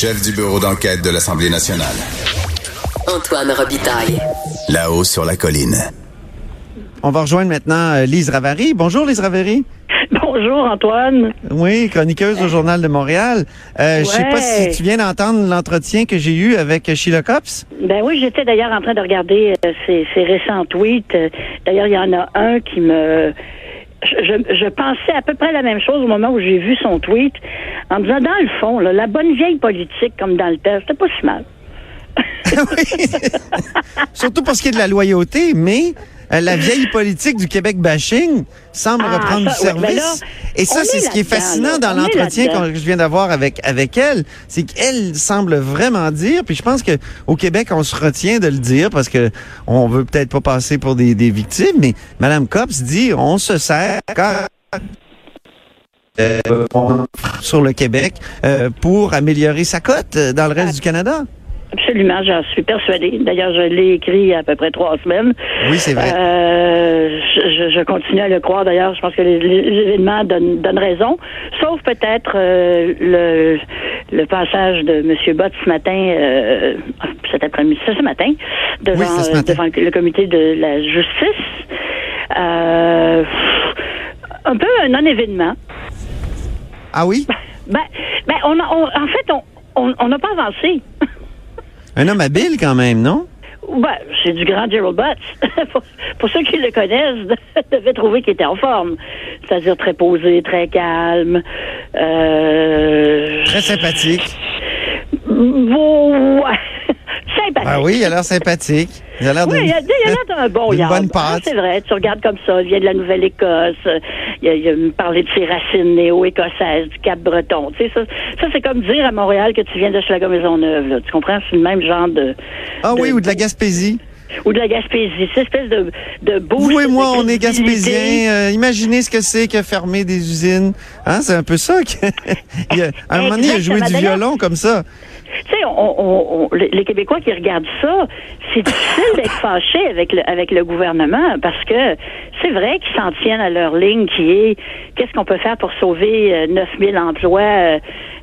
chef du bureau d'enquête de l'Assemblée nationale. Antoine Robitaille. Là-haut sur la colline. On va rejoindre maintenant euh, Lise Ravary. Bonjour Lise Ravary. Bonjour Antoine. Oui, chroniqueuse au Journal de Montréal. Euh, Je sais pas si tu viens d'entendre l'entretien que j'ai eu avec Sheila Copps. Ben oui, j'étais d'ailleurs en train de regarder euh, ses, ses, récents tweets. Euh, d'ailleurs, il y en a un qui me... Je, je, pensais à peu près la même chose au moment où j'ai vu son tweet, en me disant, dans le fond, là, la bonne vieille politique, comme dans le test, c'était pas si mal. Surtout pour ce qui est de la loyauté, mais la vieille politique du Québec bashing semble Ah, reprendre ça, du ouais, service. là, Et ça, c'est est ce qui est fascinant là. dans l'entretien que je viens d'avoir avec avec elle, c'est qu'elle semble vraiment dire, puis je pense que au Québec, on se retient de le dire parce que on veut peut-être pas passer pour des, des victimes, mais Madame Copps dit, on se sert euh, sur le Québec euh, pour améliorer sa cote euh, dans le reste du Canada. Absolument, j'en suis persuadée. D'ailleurs, je l'ai écrit il y a à peu près trois semaines. Oui, c'est vrai. Euh, je, continue à le croire. D'ailleurs, je pense que les, les événements donnent, donnent raison. Sauf peut-être euh, le, le passage de M. Bott ce matin, euh, cet après-midi, ce matin, devant, Oui, c'est ce matin. devant le, comité de la justice. Euh, un peu un non-événement. Ah oui? Ben, ben on a, on- en fait, on on- on n'a pas avancé. Un homme habile quand même, non? Ben, c'est du grand Gerald Butts. pour, pour ceux qui le connaissent, devaient trouver qu'il était en forme. C'est-à-dire très posé, très calme. Euh, Très sympathique. bon, sympathique. Ah oui, il a l'air sympathique. Il a l'air Oui, il a, l'air d'un bon yard. bonne Ah, patte. c'est vrai, tu regardes comme ça, il vient de la Nouvelle-Écosse, euh, il a, il a parlé de ses racines néo-écossaises, du Cap-Breton. Tu sais, ça, ça c'est comme dire à Montréal que tu viens de Schlager-Maisonneuve. Tu comprends? C'est le même genre de... Ah oui, ou de la Gaspésie. Ou de la Gaspésie. Cette espèce de, de boost Vous et moi, on est gaspésiens. Euh, imaginez ce que c'est que fermer des usines. Hein, c'est un peu ça. que- il a- à un moment donné, il a joué du violon comme ça. Tu sais, on, on- on- les Québécois qui regardent ça, c'est difficile d'être fâché avec le, avec le gouvernement parce que c'est vrai qu'ils s'en tiennent à leur ligne qui est qu'est-ce qu'on peut faire pour sauver euh, 9000 emplois? Euh,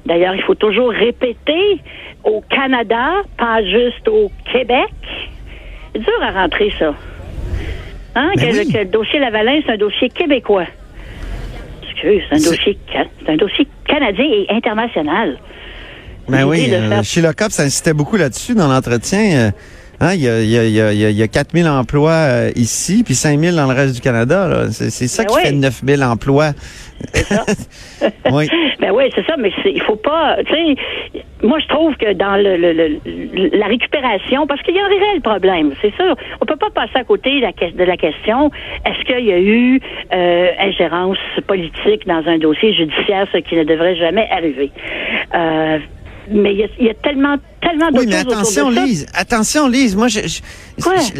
D'ailleurs, il faut toujours répéter au Canada, pas juste au Québec. C'est dur à rentrer, ça. Hein? Ben que, oui. que le dossier Lavalin, c'est un dossier québécois. Excuse, c'est un dossier, c'est un dossier canadien et international. Ben oui, euh, Sheila Copps insistait beaucoup là-dessus dans l'entretien. Hein, il y a, il y, a, il y, a, il y a- il y a 4000 emplois euh, ici, puis 5000 dans le reste du Canada. C'est ça Ben qui oui. fait 9000 emplois. ça. Oui. Ben oui, c'est ça, mais c'est- il faut pas. Tu sais, moi je trouve que dans le, le- le- la récupération, parce qu'il y a un réel problème, c'est sûr. On peut pas passer à côté de la, que- de la question. Est-ce qu'il y a eu euh, ingérence politique dans un dossier judiciaire, ce qui ne devrait jamais arriver. Euh, mais il y y a tellement, tellement d'autres Oui, mais choses autour attention, de ça. Lise. Attention, Lise. Moi, je, je-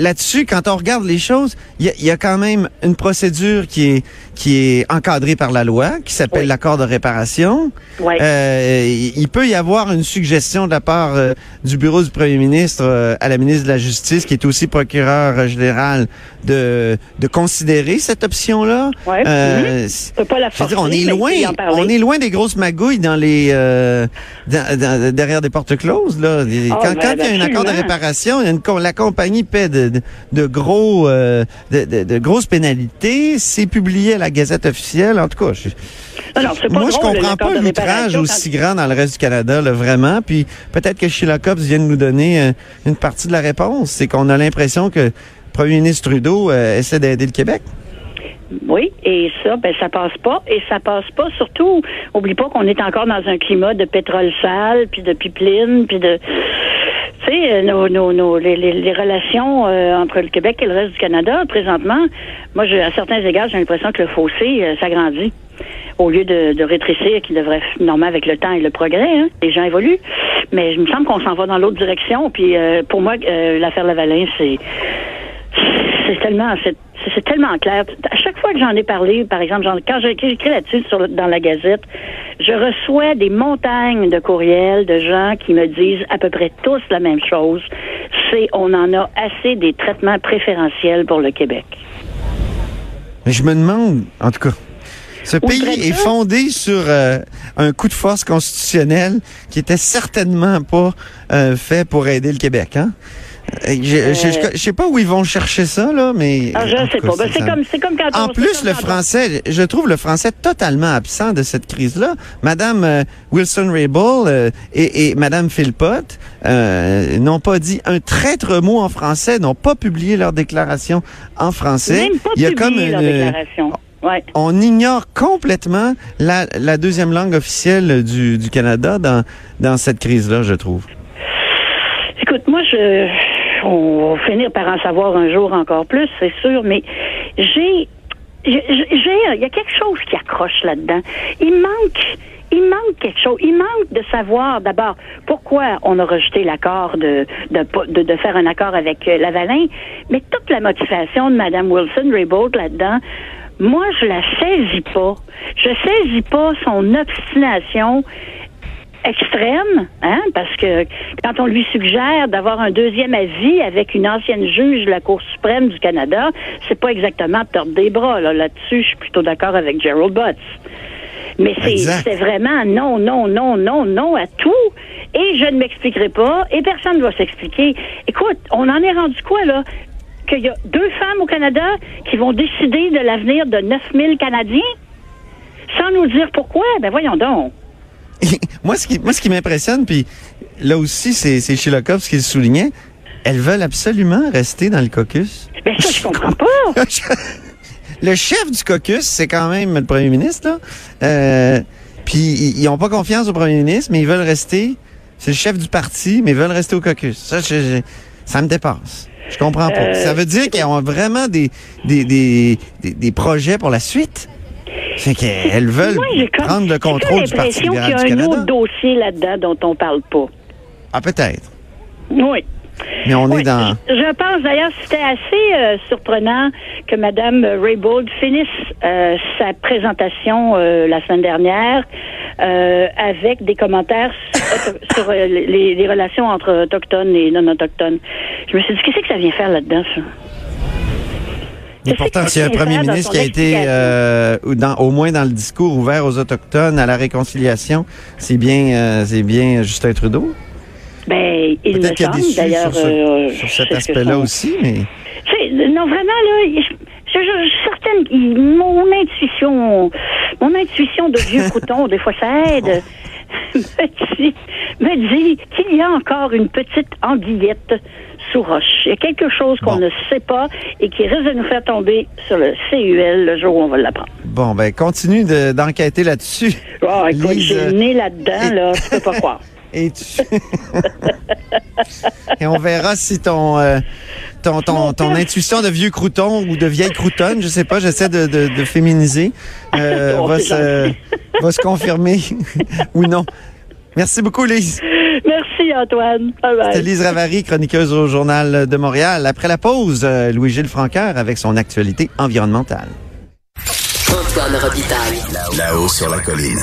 là-dessus, quand on regarde les choses, il y y a quand même une procédure qui est qui est encadrée par la loi, qui s'appelle Oui. l'accord de réparation. Ouais. Euh, il peut y avoir une suggestion de la part euh, du bureau du premier ministre euh, à la ministre de la Justice, qui est aussi procureur euh, général, de de considérer cette option-là. On peut pas la veux dire, on forcer, est mais loin, on est loin des grosses magouilles dans les euh, dans- dans- derrière des portes closes là. Ah, quand ben, quand il y a un accord de absolument. réparation, il y a une co- la compagnie paie de, de, de gros euh, de, grosses pénalités. C'est publié à la Gazette officielle. En tout cas, je, Non, pas moi je comprends pas l'outrage aussi grand dans le reste du Canada, là, vraiment. Puis peut-être que Sheila Copps vient de nous donner euh, une partie de la réponse. C'est qu'on a l'impression que le Premier ministre Trudeau euh, essaie d'aider le Québec. Oui, et ça, ben ça passe pas. Et ça passe pas, surtout, oublie pas qu'on est encore dans un climat de pétrole sale, puis de pipeline, puis de... Tu sais, euh, nos, nos, nos, les, relations euh, entre le Québec et le reste du Canada, présentement, moi, j'ai, à certains égards, j'ai l'impression que le fossé euh, s'agrandit au lieu de, rétrécir, qui devrait, normalement, avec le temps et le progrès, hein, les gens évoluent. Mais il me semble qu'on s'en va dans l'autre direction. Puis, pour moi, l'affaire Lavalin, c'est c'est tellement c'est, c'est tellement clair. À chaque fois que j'en ai parlé, par exemple, quand j'écris là-dessus dans la Gazette, je reçois des montagnes de courriels de gens qui me disent à peu près tous la même chose. C'est on en a assez des traitements préférentiels pour le Québec. Mais je me demande, en tout cas, Ce pays est fondé sur euh, un coup de force constitutionnel qui était certainement pas euh, fait pour aider le Québec. Hein? Euh, Je, je, je- je sais pas où ils vont chercher ça, là, mais... Ah, en je sais cas, pas. Ben, c'est comme, c'est comme quand. En plus, le on- français, je trouve le français totalement absent de cette crise-là. Madame euh, Wilson-Raybould euh, et, et Madame Philpott euh, n'ont pas dit un traître mot en français, n'ont pas publié leur déclaration en français. Même pas Il y a publié comme leur une- déclaration. Ouais. on ignore complètement la, la deuxième langue officielle du, du Canada dans, dans cette crise-là, je trouve. Écoute, moi, je, on va finir par en savoir un jour encore plus, c'est sûr, mais j'ai, j'ai, il y a quelque chose qui accroche là-dedans. Il manque, il manque quelque chose. Il manque de savoir d'abord pourquoi on a rejeté l'accord de, de, de, de faire un accord avec euh, Lavalin, mais toute la motivation de Mme Wilson-Raybould là-dedans, moi, je la saisis pas. Je saisis pas son obstination extrême, hein, parce que quand on lui suggère d'avoir un deuxième avis avec une ancienne juge de la Cour suprême du Canada, c'est pas exactement de tordre des bras. Là. Là-dessus, je suis plutôt d'accord avec Gerald Butts. Mais c'est, c'est vraiment non, non, non, non, non à tout. Et je ne m'expliquerai pas, et personne ne va s'expliquer. Écoute, on en est rendu quoi, là? Qu'il y a deux femmes au Canada qui vont décider de l'avenir de 9000 Canadiens? Sans nous dire pourquoi? Ben voyons donc. moi, ce qui, moi, ce qui m'impressionne, puis là aussi, c'est, c'est Sheila Cobbs qui le soulignait, elles veulent absolument rester dans le caucus. Ben ça, je comprends pas. le chef du caucus, c'est quand même le premier ministre, là. Euh, puis ils ils ont pas confiance au premier ministre, mais ils veulent rester. C'est le chef du parti, mais ils veulent rester au caucus. Ça, je- je- ça me dépasse. Je comprends pas. Euh, ça veut dire qu'ils ont vraiment des, des, des, des, des projets pour la suite? C'est qu'elles veulent Moi, j'ai comme- prendre le contrôle du Parti l'impression qu'il y libéral a du un Canada. autre dossier là-dedans dont on parle pas. Ah, peut-être. Oui. Mais on Oui, est dans... Je, pense d'ailleurs que c'était assez euh, surprenant que Mme Raybould finisse euh, sa présentation euh, la semaine dernière avec des commentaires sur, sur, les, les relations entre autochtones et non-autochtones. Je me suis dit, qu'est-ce que ça vient faire là-dedans, ça? Et pourtant, a un premier ministre qui a été, euh, dans, au moins dans le discours ouvert aux Autochtones, à la réconciliation, c'est bien, euh, c'est bien Justin Trudeau? Ben, il me semble, sur, d'ailleurs. ce- euh, sur cet aspect-là aussi, mais C'est- non, vraiment, là, je, je, je- certaine mon intuition, mon intuition de vieux crouton, des fois ça aide, me dit, me dit qu'il y a encore une petite anguillette sous roche. Il y a quelque chose qu'on Bon. ne sait pas et qui risque de nous faire tomber sur le CUL le jour où on va l'apprendre. bon, ben continue de- d'enquêter là-dessus. Oh, écoute, Lise, j'ai euh, le nez là-dedans, là, tu peux pas croire. Et tu... Et on verra si ton, euh, ton, ton, ton intuition de vieux crouton ou de vieille croutonne, je sais pas, j'essaie de, de, de féminiser, euh, va, se, va se confirmer ou non. Merci beaucoup, Lise. Merci, Antoine. Bye bye. C'était Lise Ravary, chroniqueuse au Journal de Montréal. Après la pause, euh, Louis-Gilles Franqueur avec son actualité environnementale. Antoine Robitaille. Là-haut sur la colline.